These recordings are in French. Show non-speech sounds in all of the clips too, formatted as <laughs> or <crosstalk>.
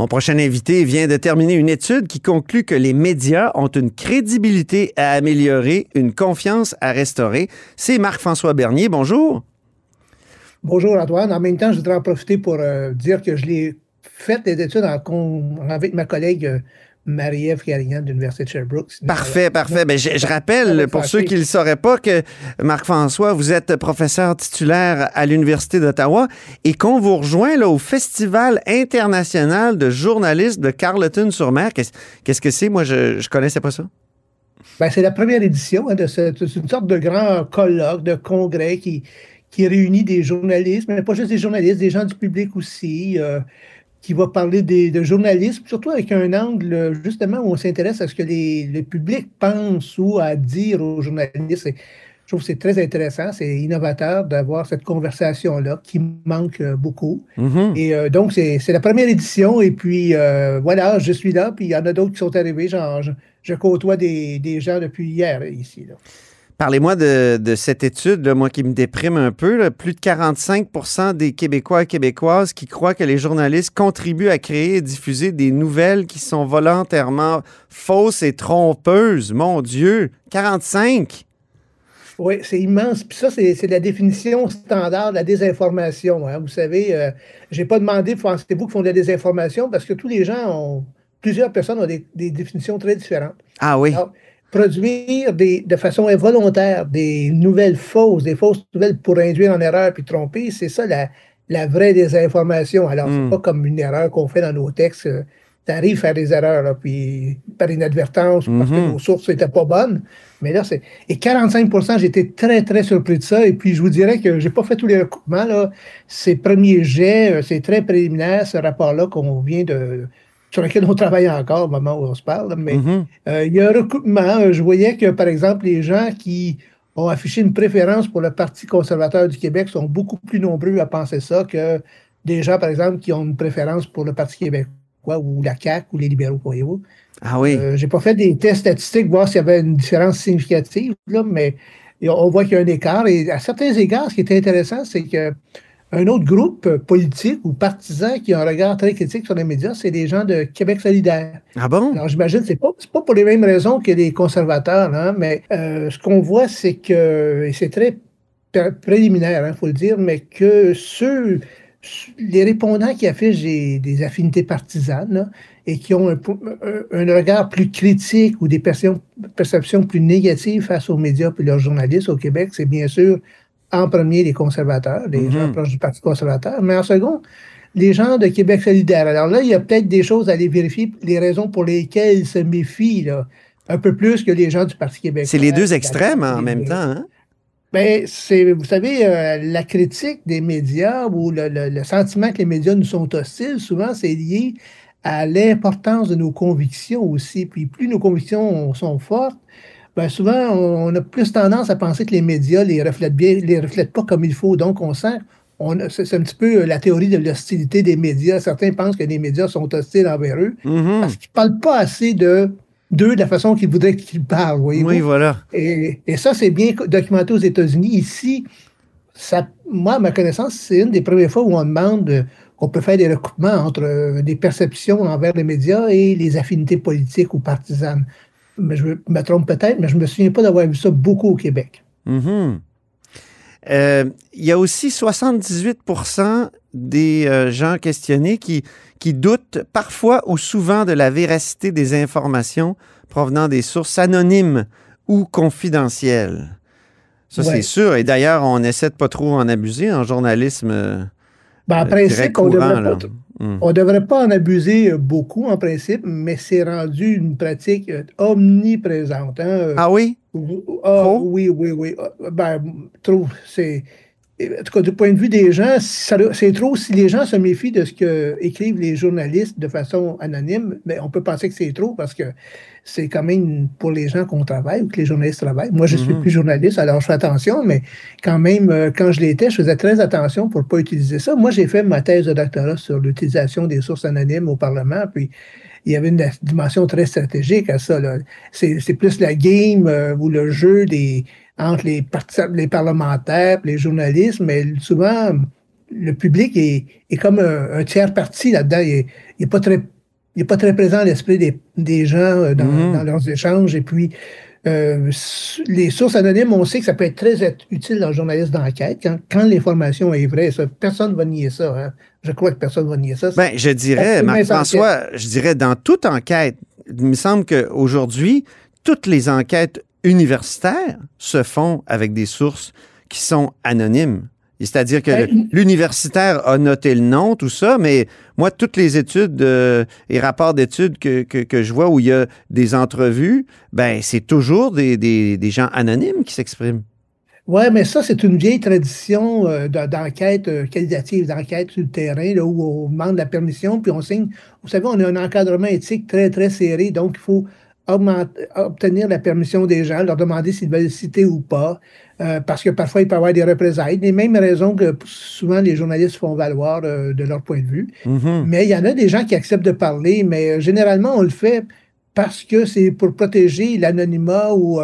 Mon prochain invité vient de terminer une étude qui conclut que les médias ont une crédibilité à améliorer, une confiance à restaurer. C'est Marc-François Bernier. Bonjour. Bonjour Antoine. En même temps, je voudrais en profiter pour euh, dire que je l'ai fait des études avec ma collègue euh, Marie-Ève Carignan de l'Université de Sherbrooke. Parfait, parfait. Ben, je, rappelle, pour ceux qui ne le sauraient pas, que Marc-François, vous êtes professeur titulaire à l'Université d'Ottawa et qu'on vous rejoint là, au Festival international de journalistes de Carleton-sur-Mer. Qu'est-ce que c'est? Moi, je ne connaissais pas ça. Ben, c'est la première édition hein, de cette, une sorte de grand colloque, de congrès qui, qui réunit des journalistes, mais pas juste des journalistes, des gens du public aussi. Euh, qui va parler des, de journalisme, surtout avec un angle justement où on s'intéresse à ce que les, le public pense ou à dire aux journalistes. Et je trouve que c'est très intéressant, c'est innovateur d'avoir cette conversation-là qui manque euh, beaucoup. Mm-hmm. Et euh, donc, c'est la première édition. Et puis, euh, voilà, je suis là. Puis, il y en a d'autres qui sont arrivés. Genre, je, je côtoie des, des, gens depuis hier ici. Là. Parlez-moi de, cette étude, moi qui me déprime un peu. Plus de 45 des Québécois et Québécoises qui croient que les journalistes contribuent à créer et diffuser des nouvelles qui sont volontairement fausses et trompeuses. Mon Dieu, 45! Oui, c'est immense. Puis ça, c'est la définition standard de la désinformation. Hein. Vous savez, euh, je n'ai pas demandé, pensez-vous qu'ils font de la désinformation, parce que tous les gens ont, plusieurs personnes ont des, définitions très différentes. Ah oui produire des, de façon involontaire des nouvelles fausses, des fausses nouvelles pour induire en erreur puis tromper, c'est ça la, la vraie désinformation. Alors, c'est hmm. pas comme une erreur qu'on fait dans nos textes. Tu arrives à faire des erreurs, là, puis par inadvertance, parce que hmm. nos sources n'étaient pas bonnes. Mais là, c'est. Et 45% j'étais très, très surpris de ça. Et puis, je vous dirais que j'ai pas fait tous les recoupements, là. Ces premiers jets, euh, c'est très préliminaire, ce rapport-là qu'on vient de, sur lequel on travaille encore au moment où on se parle. Mais mm-hmm. euh, il y a un recoupement. Je voyais que, par exemple, les gens qui ont affiché une préférence pour le Parti conservateur du Québec sont beaucoup plus nombreux à penser ça que des gens, par exemple, qui ont une préférence pour le Parti québécois ou la CAQ ou les libéraux, voyez-vous. Ah oui. Euh, J'ai pas fait des tests statistiques, voir s'il y avait une différence significative, là, mais on voit qu'il y a un écart. Et à certains égards, ce qui est intéressant, c'est que un autre groupe politique ou partisan qui a un regard très critique sur les médias, c'est des gens de Québec solidaire. Ah bon? Alors j'imagine que ce n'est pas, pas pour les mêmes raisons que les conservateurs, hein, mais euh, ce qu'on voit, c'est que, et c'est très préliminaire, il hein, faut le dire, mais que ceux, les répondants qui affichent des, affinités partisanes et qui ont un, un, regard plus critique ou des perceptions, perceptions plus négatives face aux médias et leurs journalistes au Québec, c'est bien sûr en premier les conservateurs, les gens mhm. proches du Parti conservateur, mais en second, les gens de Québec solidaire. Alors là, il y a peut-être des choses à aller vérifier, les raisons pour lesquelles ils se méfient un peu plus que les gens du Parti québécois. C'est les deux extrêmes en même temps. Hein? Ben, c'est, vous savez, euh, la critique des médias ou le, le, sentiment que les médias nous sont hostiles, souvent, c'est lié à l'importance de nos convictions aussi. Puis plus nos convictions sont fortes, ben souvent, on a plus tendance à penser que les médias les reflètent bien, les reflètent pas comme il faut. Donc, on sent, c'est un petit peu euh, la théorie de l'hostilité des médias. Certains pensent que les médias sont hostiles envers eux mm-hmm. parce qu'ils parlent pas assez de d'eux de la façon qu'ils voudraient qu'ils parlent. Voyez oui, voilà. Et, et, ça, c'est bien documenté aux États-Unis. Ici, ça, moi, à ma connaissance, c'est une des premières fois où on demande qu'on peut faire des recoupements entre euh, des perceptions envers les médias et les affinités politiques ou partisanes mais je me trompe peut-être, mais je ne me souviens pas d'avoir vu ça beaucoup au Québec. Mm-hmm. Euh, il y a aussi 78% des euh, gens questionnés qui, qui doutent parfois ou souvent de la véracité des informations provenant des sources anonymes ou confidentielles. Ça, c'est sûr. Et d'ailleurs, on essaie de pas trop en abuser en journalisme. Euh, ben, en principe, on devrait, Hmm. On ne devrait pas en abuser euh, beaucoup en principe, mais c'est rendu une pratique euh, omniprésente. Hein. Ah oui? Ah, oui, oui, oui. Ah, ben, trop, c'est. En tout cas, du point de vue des gens, c'est trop si les gens se méfient de ce que écrivent les journalistes de façon anonyme, mais on peut penser que c'est trop parce que c'est quand même pour les gens qu'on travaille ou que les journalistes travaillent. Moi, je suis mhm. plus journaliste, alors je fais attention, mais quand même, euh, quand je l'étais, je faisais très attention pour ne pas utiliser ça. Moi, j'ai fait ma thèse de doctorat sur l'utilisation des sources anonymes au Parlement, puis il y avait une dimension très stratégique à ça. C'est plus la game euh, ou le jeu des, entre les, les parlementaires les journalistes, mais souvent, le public est, est comme un, tiers parti là-dedans. Il n'est pas très il pas très présent à l'esprit des, des, gens euh, dans, mm-hmm. dans, leurs échanges. Et puis, euh, les sources anonymes, on sait que ça peut être très utile dans le journaliste d'enquête. Quand, quand l'information est vraie, ça, personne ne va nier ça. Hein. Je crois que personne ne va nier ça. Ben, je dirais, Marc-François, je dirais dans toute enquête, il me semble qu'aujourd'hui, toutes les enquêtes universitaires se font avec des sources qui sont anonymes. C'est-à-dire que ben, l'universitaire a noté le nom, tout ça, mais moi, toutes les études euh, et rapports d'études que, que, je vois où il y a des entrevues, ben c'est toujours des, des, des, gens anonymes qui s'expriment. Oui, mais ça, c'est une vieille tradition euh, d'enquête euh, qualitative, d'enquête sur le terrain, là, où on demande la permission, puis on signe. Vous savez, on a un encadrement éthique très, très serré, donc il faut obtenir la permission des gens, leur demander s'ils veulent citer ou pas. Euh, parce que parfois, il peut y avoir des représailles. Les mêmes raisons que souvent les journalistes font valoir euh, de leur point de vue. Mm-hmm. Mais il y en a des gens qui acceptent de parler, mais euh, généralement, on le fait parce que c'est pour protéger l'anonymat ou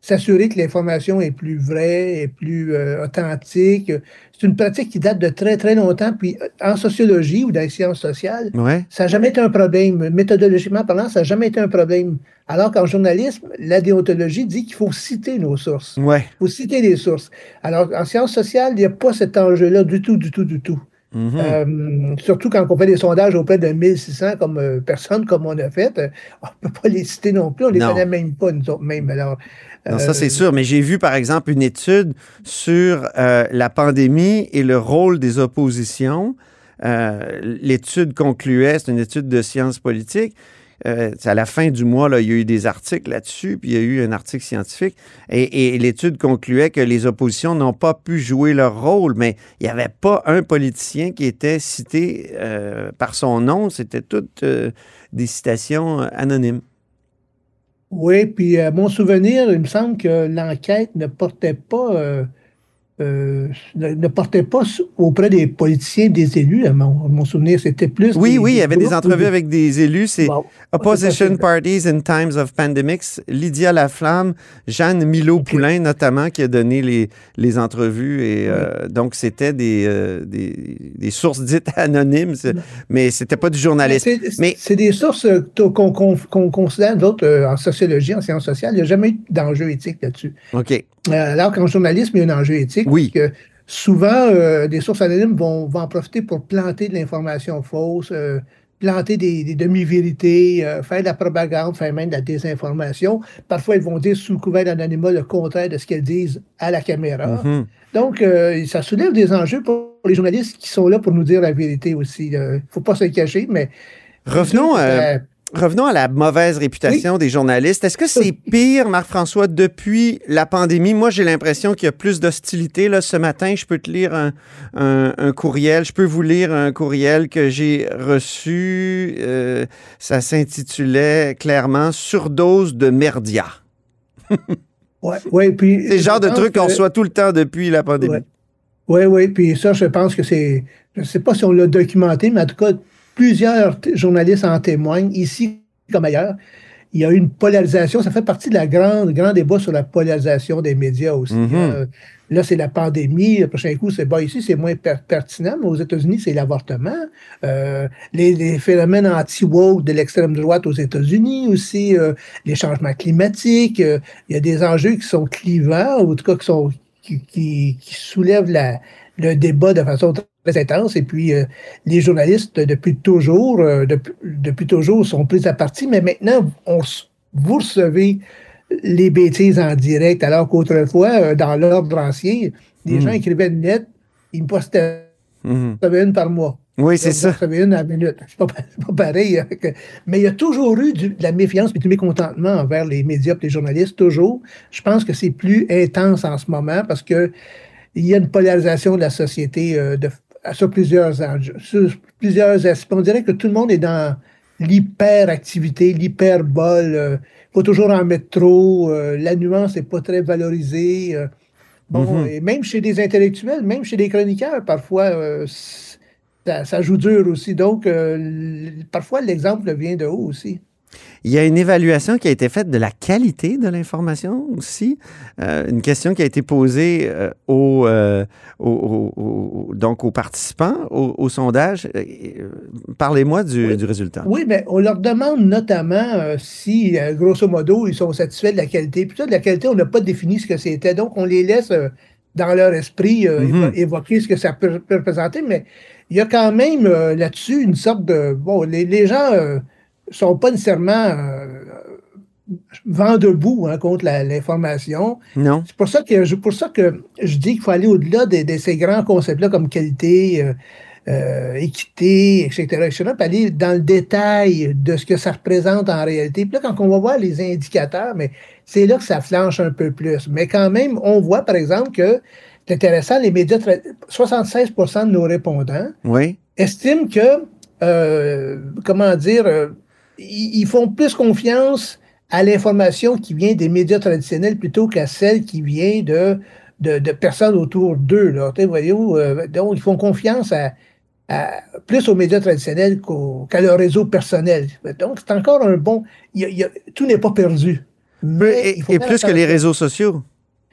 s'assurer que l'information est plus vraie et plus authentique. C'est une pratique qui date de très, très longtemps. Puis en sociologie ou dans les sciences sociales, ça n'a jamais été un problème. Méthodologiquement parlant, ça n'a jamais été un problème. Alors qu'en journalisme, la déontologie dit qu'il faut citer nos sources. Ouais. Il faut citer les sources. Alors en sciences sociales, il n'y a pas cet enjeu-là du tout, du tout, du tout. Mm-hmm. Euh, surtout quand on fait des sondages auprès de 1600 comme, euh, personnes comme on a fait, euh, on ne peut pas les citer non plus, on ne les connaît même pas, nous autres même. Alors, non, ça c'est sûr, mais j'ai vu par exemple une étude sur la pandémie et le rôle des oppositions. L'étude concluait, c'est une étude de sciences politiques, euh, à la fin du mois, il y a eu des articles là-dessus, puis il y a eu un article scientifique, et, l'étude concluait que les oppositions n'ont pas pu jouer leur rôle, mais il n'y avait pas un politicien qui était cité euh, par son nom, c'était toutes euh, des citations anonymes. Oui, puis à mon souvenir, il me semble que l'enquête ne portait pas euh, ne, portait pas auprès des politiciens, des élus, à mon, souvenir. C'était plus. Oui, oui, il y avait des entrevues avec des élus. C'est Opposition Parties in Times of Pandemics. Lydia Laflamme, Jeanne Milo-Poulain, notamment, qui a donné les, les entrevues. Et euh, donc, c'était des, euh, des, des, sources dites <laughs> anonymes, mais c'était pas du journalisme. Mais c'est des sources qu'on considère, d'autres, en sociologie, en sciences sociales. Il n'y a jamais eu d'enjeu éthique là-dessus. OK. alors qu'en journalisme, il y a un enjeu éthique. Oui. Que souvent, euh, des sources anonymes vont, en profiter pour planter de l'information fausse, euh, planter des, demi-vérités, euh, faire de la propagande, faire même de la désinformation. Parfois, ils vont dire sous couvert d'anonymat le contraire de ce qu'elles disent à la caméra. Mm-hmm. Donc, ça soulève des enjeux pour les journalistes qui sont là pour nous dire la vérité aussi. Il ne faut pas se cacher, mais... Revenons à Revenons à la mauvaise réputation des journalistes. Est-ce que c'est <laughs> pire, Marc-François, depuis la pandémie? Moi, j'ai l'impression qu'il y a plus d'hostilité. Là, ce matin, je peux te lire un, courriel. Je peux vous lire un courriel que j'ai reçu. Euh, ça s'intitulait clairement Surdose de merdia. <laughs> ouais, ouais, puis. <laughs> C'est le genre de truc qu'on reçoit tout le temps depuis la pandémie. Oui, oui. Puis ça, je pense que c'est. Je ne sais pas si on l'a documenté, mais en tout cas, plusieurs journalistes en témoignent, ici comme ailleurs. Il y a une polarisation, ça fait partie de la grande, grand débat sur la polarisation des médias aussi. Mm-hmm. Euh, là, c'est la pandémie. Le prochain coup, c'est bon, ici, c'est moins pertinent, mais aux États-Unis, c'est l'avortement. Euh, les, phénomènes anti-woke de l'extrême droite aux États-Unis aussi, euh, les changements climatiques. il y a des enjeux qui sont clivants, ou en tout cas qui, sont, qui, qui soulèvent la, le débat de façon très intense. Et puis, euh, les journalistes, depuis toujours, euh, depuis, toujours, sont pris à partie. Mais maintenant, on, vous recevez les bêtises en direct, alors qu'autrefois, euh, dans l'ordre ancien, les gens hmm. écrivaient une lettre, ils me postaient mmh. une par mois. Oui, c'est ça. une à la minute. C'est pas, <laughs> pas, pareil. Hein, mais il y a toujours eu de la méfiance et du mécontentement envers les médias et les journalistes, toujours. Je pense que c'est plus intense en ce moment parce que il y a une polarisation de la société euh, de, sur, plusieurs, sur plusieurs aspects. On dirait que tout le monde est dans l'hyperactivité, l'hyperbole. Il faut toujours en mettre trop. Euh, la nuance n'est pas très valorisée. Euh. bon, mm-hmm. et même chez des intellectuels, même chez des chroniqueurs, parfois, ça, ça, joue dur aussi. Donc, parfois, l'exemple vient de haut aussi. Il y a une évaluation qui a été faite de la qualité de l'information aussi. Euh, une question qui a été posée euh, euh, aux, donc aux participants au, sondage. Parlez-moi du, résultat. Oui, mais on leur demande notamment si, grosso modo, ils sont satisfaits de la qualité. Puis ça, de la qualité, on n'a pas défini ce que c'était. Donc, on les laisse dans leur esprit mm-hmm. évoquer ce que ça peut, représenter. Mais il y a quand même là-dessus une sorte de... Bon, les, les gens sont pas nécessairement euh, vent debout hein, contre l'information. Non. C'est pour ça que pour ça que je dis qu'il faut aller au-delà de, ces grands concepts-là comme qualité, euh, euh, équité, etc., etc., puis aller dans le détail de ce que ça représente en réalité. Puis là, quand on va voir les indicateurs, mais c'est là que ça flanche un peu plus. Mais quand même, on voit, par exemple, que c'est intéressant, les médias, 76% de nos répondants estiment que, comment dire, ils font plus confiance à l'information qui vient des médias traditionnels plutôt qu'à celle qui vient de, de, personnes autour d'eux. Voyez-vous, euh, donc, ils font confiance à, plus aux médias traditionnels qu'à leur réseau personnel. Donc, c'est encore un bon. tout n'est pas perdu. Mais et, plus que les réseaux sociaux.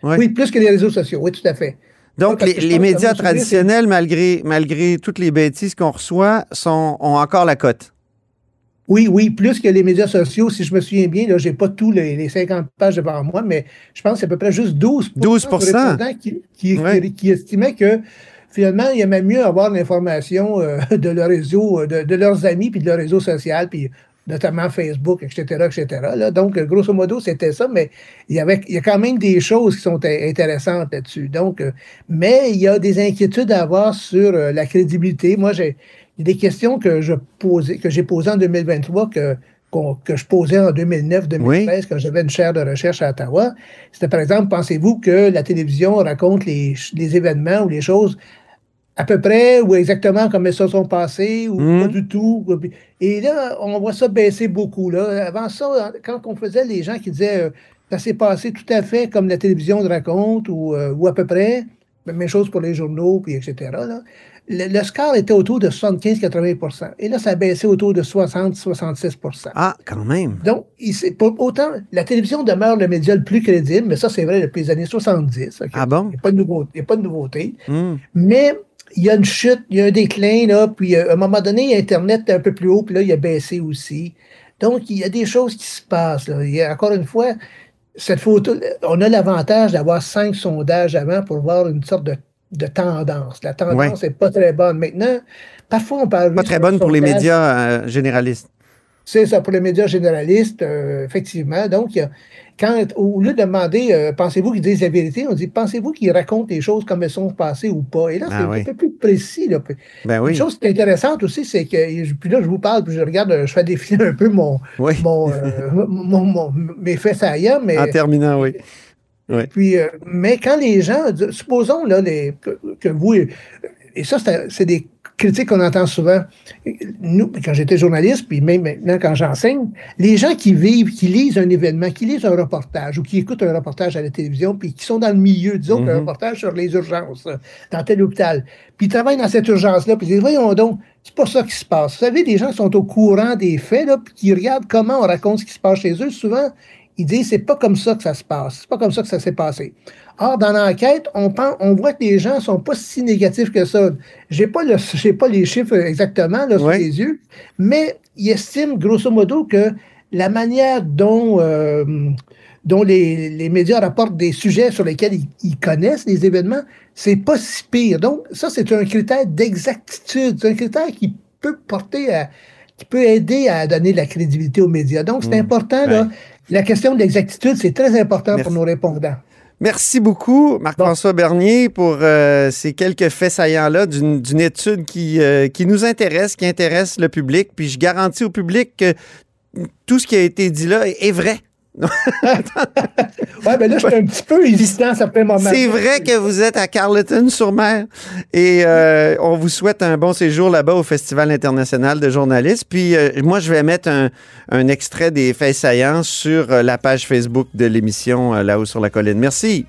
Oui, plus que les réseaux sociaux, oui, tout à fait. Donc, les, médias traditionnels, malgré, malgré toutes les bêtises qu'on reçoit, sont, ont encore la cote. Oui, oui, plus que les médias sociaux. Si je me souviens bien, je n'ai pas tous les, 50 pages devant moi, mais je pense que c'est à peu près juste 12, 12 qui, qui, estimaient que finalement, il aimait mieux avoir l'information euh, <laughs> de leur réseau, euh, de, leurs amis, puis de leur réseau social, puis notamment Facebook, etc., etc. Donc, grosso modo, c'était ça, mais il y, avait, il y a quand même des choses qui sont intéressantes là-dessus. Donc, euh, mais il y a des inquiétudes à avoir sur la crédibilité. Moi, j'ai il y a des questions que je posais, que j'ai posées en 2023 que, que je posais en 2009-2013 quand j'avais une chaire de recherche à Ottawa. C'était par exemple, pensez-vous que la télévision raconte les, les, événements ou les choses à peu près ou exactement comme elles se sont passées ou pas hmm. du tout? Et là, on voit ça baisser beaucoup. Là. Avant ça, quand on faisait les gens qui disaient euh, ça s'est passé tout à fait comme la télévision le raconte ou, euh, ou à peu près, même chose pour les journaux, puis etc. Là le, score était autour de 75-80% Et là, ça a baissé autour de 60-66% Ah, quand même. Donc, pour, autant, la télévision demeure le média le plus crédible, mais ça, c'est vrai depuis les années 70. Ah bon? Il n'y a, pas de nouveauté. a pas de nouveauté. Hmm. Mais il y a une chute, il y a un déclin, là, puis euh, à un moment donné, Internet est un peu plus haut, puis là, il a baissé aussi. Donc, il y a des choses qui se passent. Là. Il y a, encore une fois, cette photo, on a l'avantage d'avoir cinq sondages avant pour voir une sorte de de tendance. La tendance n'est pas très bonne. Maintenant, parfois on parle... Pas très bonne pour les médias euh, généralistes. C'est ça, pour les médias généralistes, euh, effectivement. Donc, quand, au lieu de demander euh, pensez-vous qu'ils disent la vérité, on dit pensez-vous qu'ils racontent les choses comme elles sont passées ou pas? Et là, c'est ah un peu plus précis. Là. Ben Une chose qui est intéressante aussi, c'est que, puis là, je vous parle, puis je regarde, je fais défiler <laughs> un peu mon, mon, mes faits saillants. Mais, en terminant, oui. Puis, euh, mais quand les gens, supposons là, les, que, vous, et ça, c'est des critiques qu'on entend souvent. Nous, quand j'étais journaliste, puis même maintenant quand j'enseigne, les gens qui vivent, qui lisent un événement, qui lisent un reportage ou qui écoutent un reportage à la télévision, puis qui sont dans le milieu, disons, un mm-hmm. reportage sur les urgences dans tel hôpital, puis ils travaillent dans cette urgence-là, puis ils disent, voyons donc, c'est pas ça qui se passe. Vous savez, des gens qui sont au courant des faits, là, puis qui regardent comment on raconte ce qui se passe chez eux, souvent, il dit c'est pas comme ça que ça se passe. C'est pas comme ça que ça s'est passé. Or, dans l'enquête, on, pense, on voit que les gens sont pas si négatifs que ça. J'ai pas le, <laughs> pas les chiffres exactement là, sous les yeux, mais il estime grosso modo que la manière dont, euh, dont les, les, médias rapportent des sujets sur lesquels ils, connaissent les événements, c'est pas si pire. Donc, ça, c'est un critère d'exactitude. C'est un critère qui peut porter à, qui peut aider à donner de la crédibilité aux médias. Donc, c'est mmh. important, là, la question de l'exactitude, c'est très important pour nos répondants. Merci beaucoup, Marc-François Bernier, pour euh, ces quelques faits saillants-là d'une étude qui, euh, qui nous intéresse, qui intéresse le public. Puis je garantis au public que tout ce qui a été dit là est vrai. <laughs> ouais, ben là, je suis un petit peu hésitant à certains moments. C'est vrai que vous êtes à Carleton-sur-Mer et euh, on vous souhaite un bon séjour là-bas au Festival international de journalistes. Puis euh, moi, je vais mettre un, extrait des faits saillants sur euh, la page Facebook de l'émission Là-haut sur la colline. Merci.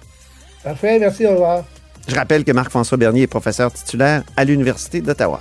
Parfait, merci, au revoir. Je rappelle que Marc-François Bernier est professeur titulaire à l'Université d'Ottawa.